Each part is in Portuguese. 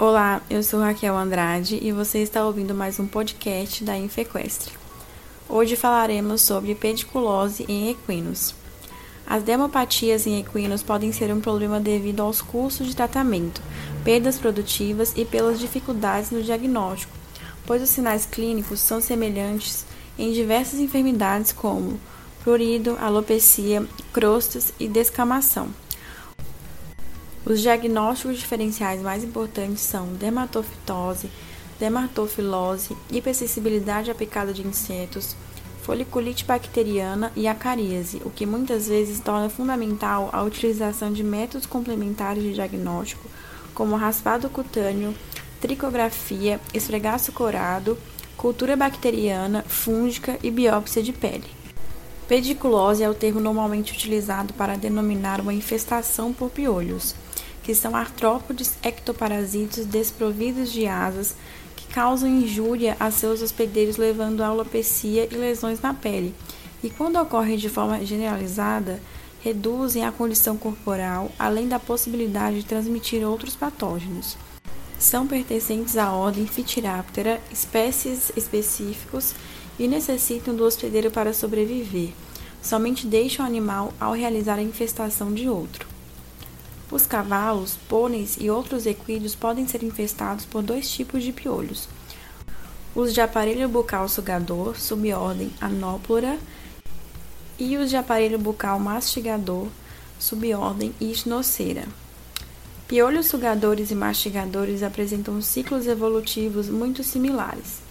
Olá, eu sou Raquel Andrade e você está ouvindo mais um podcast da Infequestre. Hoje falaremos sobre pediculose em equinos. As demopatias em equinos podem ser um problema devido aos custos de tratamento, perdas produtivas e pelas dificuldades no diagnóstico, pois os sinais clínicos são semelhantes em diversas enfermidades como prurido, alopecia, crostas e descamação. Os diagnósticos diferenciais mais importantes são dermatofitose, dermatofilose, hipersensibilidade à picada de insetos, foliculite bacteriana e acaríase, o que muitas vezes torna fundamental a utilização de métodos complementares de diagnóstico, como raspado cutâneo, tricografia, esfregaço corado, cultura bacteriana, fúngica e biópsia de pele. Pediculose é o termo normalmente utilizado para denominar uma infestação por piolhos que são artrópodes ectoparasitos desprovidos de asas que causam injúria a seus hospedeiros, levando a alopecia e lesões na pele, e quando ocorrem de forma generalizada, reduzem a condição corporal, além da possibilidade de transmitir outros patógenos. São pertencentes à ordem Phytiraptera, espécies específicos e necessitam do hospedeiro para sobreviver. Somente deixam o animal ao realizar a infestação de outro. Os cavalos, pôneis e outros equídeos podem ser infestados por dois tipos de piolhos. Os de aparelho bucal sugador, subordem Anopora, e os de aparelho bucal mastigador, subordem Isnocera. Piolhos sugadores e mastigadores apresentam ciclos evolutivos muito similares.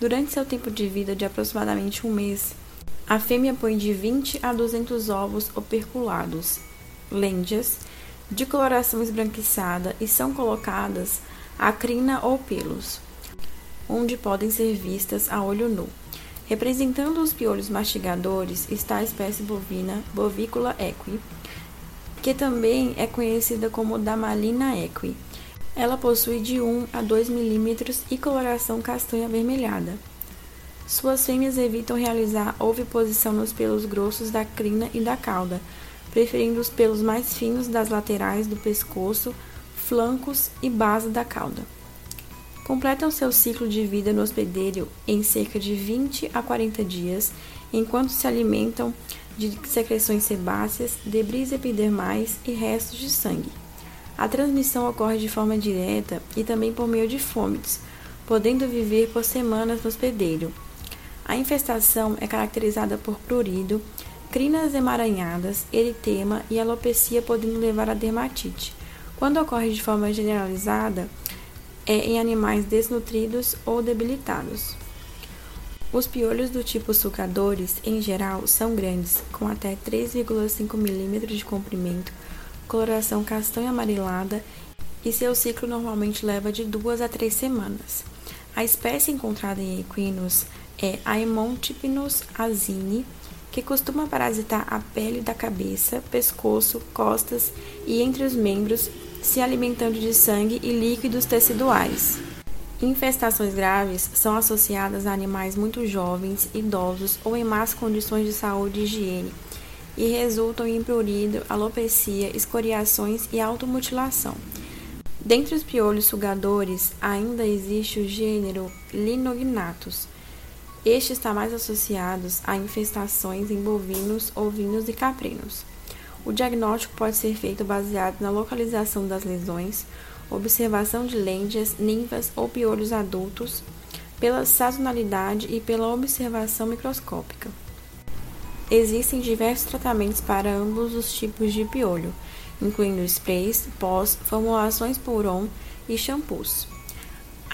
Durante seu tempo de vida de aproximadamente um mês, a fêmea põe de 20 a 200 ovos operculados, lêndias, de coloração esbranquiçada e são colocadas a crina ou pelos, onde podem ser vistas a olho nu. Representando os piolhos mastigadores está a espécie bovina Bovícula equi, que também é conhecida como Damalina equi. Ela possui de 1 a 2 milímetros e coloração castanha avermelhada. Suas fêmeas evitam realizar oviposição nos pelos grossos da crina e da cauda, preferindo os pelos mais finos das laterais do pescoço, flancos e base da cauda. Completam seu ciclo de vida no hospedeiro em cerca de 20 a 40 dias, enquanto se alimentam de secreções sebáceas, debris epidermais e restos de sangue. A transmissão ocorre de forma direta e também por meio de fômites, podendo viver por semanas no hospedeiro. A infestação é caracterizada por prurido, crinas emaranhadas, eritema e alopecia podendo levar a dermatite. Quando ocorre de forma generalizada, é em animais desnutridos ou debilitados. Os piolhos do tipo sucadores, em geral, são grandes, com até 3,5 mm de comprimento, coloração castanha amarelada e seu ciclo normalmente leva de duas a três semanas. A espécie encontrada em equinos é Aemontipinus azine, que costuma parasitar a pele da cabeça, pescoço, costas e entre os membros, se alimentando de sangue e líquidos teciduais. Infestações graves são associadas a animais muito jovens, idosos ou em más condições de saúde e higiene e resultam em prurido, alopecia, escoriações e automutilação. Dentre os piolhos sugadores, ainda existe o gênero Linognathus, este está mais associado a infestações em bovinos, ovinos e caprinos. O diagnóstico pode ser feito baseado na localização das lesões, observação de lêndias, ninfas ou piolhos adultos, pela sazonalidade e pela observação microscópica. Existem diversos tratamentos para ambos os tipos de piolho, incluindo sprays, pós, formulações por on e shampoos.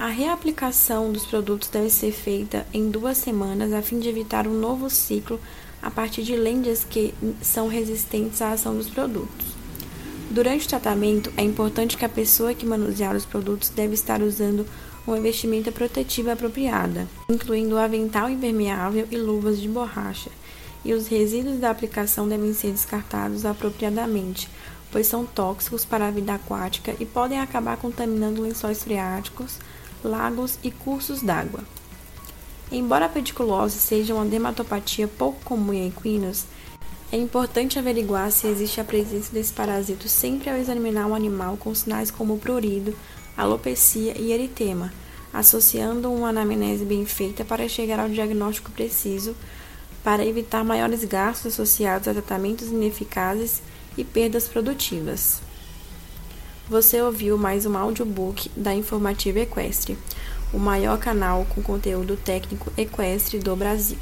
A reaplicação dos produtos deve ser feita em duas semanas a fim de evitar um novo ciclo a partir de lêndias que são resistentes à ação dos produtos. Durante o tratamento, é importante que a pessoa que manusear os produtos deve estar usando uma vestimenta protetiva apropriada, incluindo avental impermeável e luvas de borracha, e os resíduos da aplicação devem ser descartados apropriadamente, pois são tóxicos para a vida aquática e podem acabar contaminando lençóis freáticos, lagos e cursos d'água. Embora a pediculose seja uma dermatopatia pouco comum em equinos, é importante averiguar se existe a presença desse parasito sempre ao examinar um animal com sinais como prurido, alopecia e eritema, associando uma anamnese bem feita para chegar ao diagnóstico preciso, para evitar maiores gastos associados a tratamentos ineficazes e perdas produtivas. Você ouviu mais um audiobook da Informativa Equestre, o maior canal com conteúdo técnico equestre do Brasil.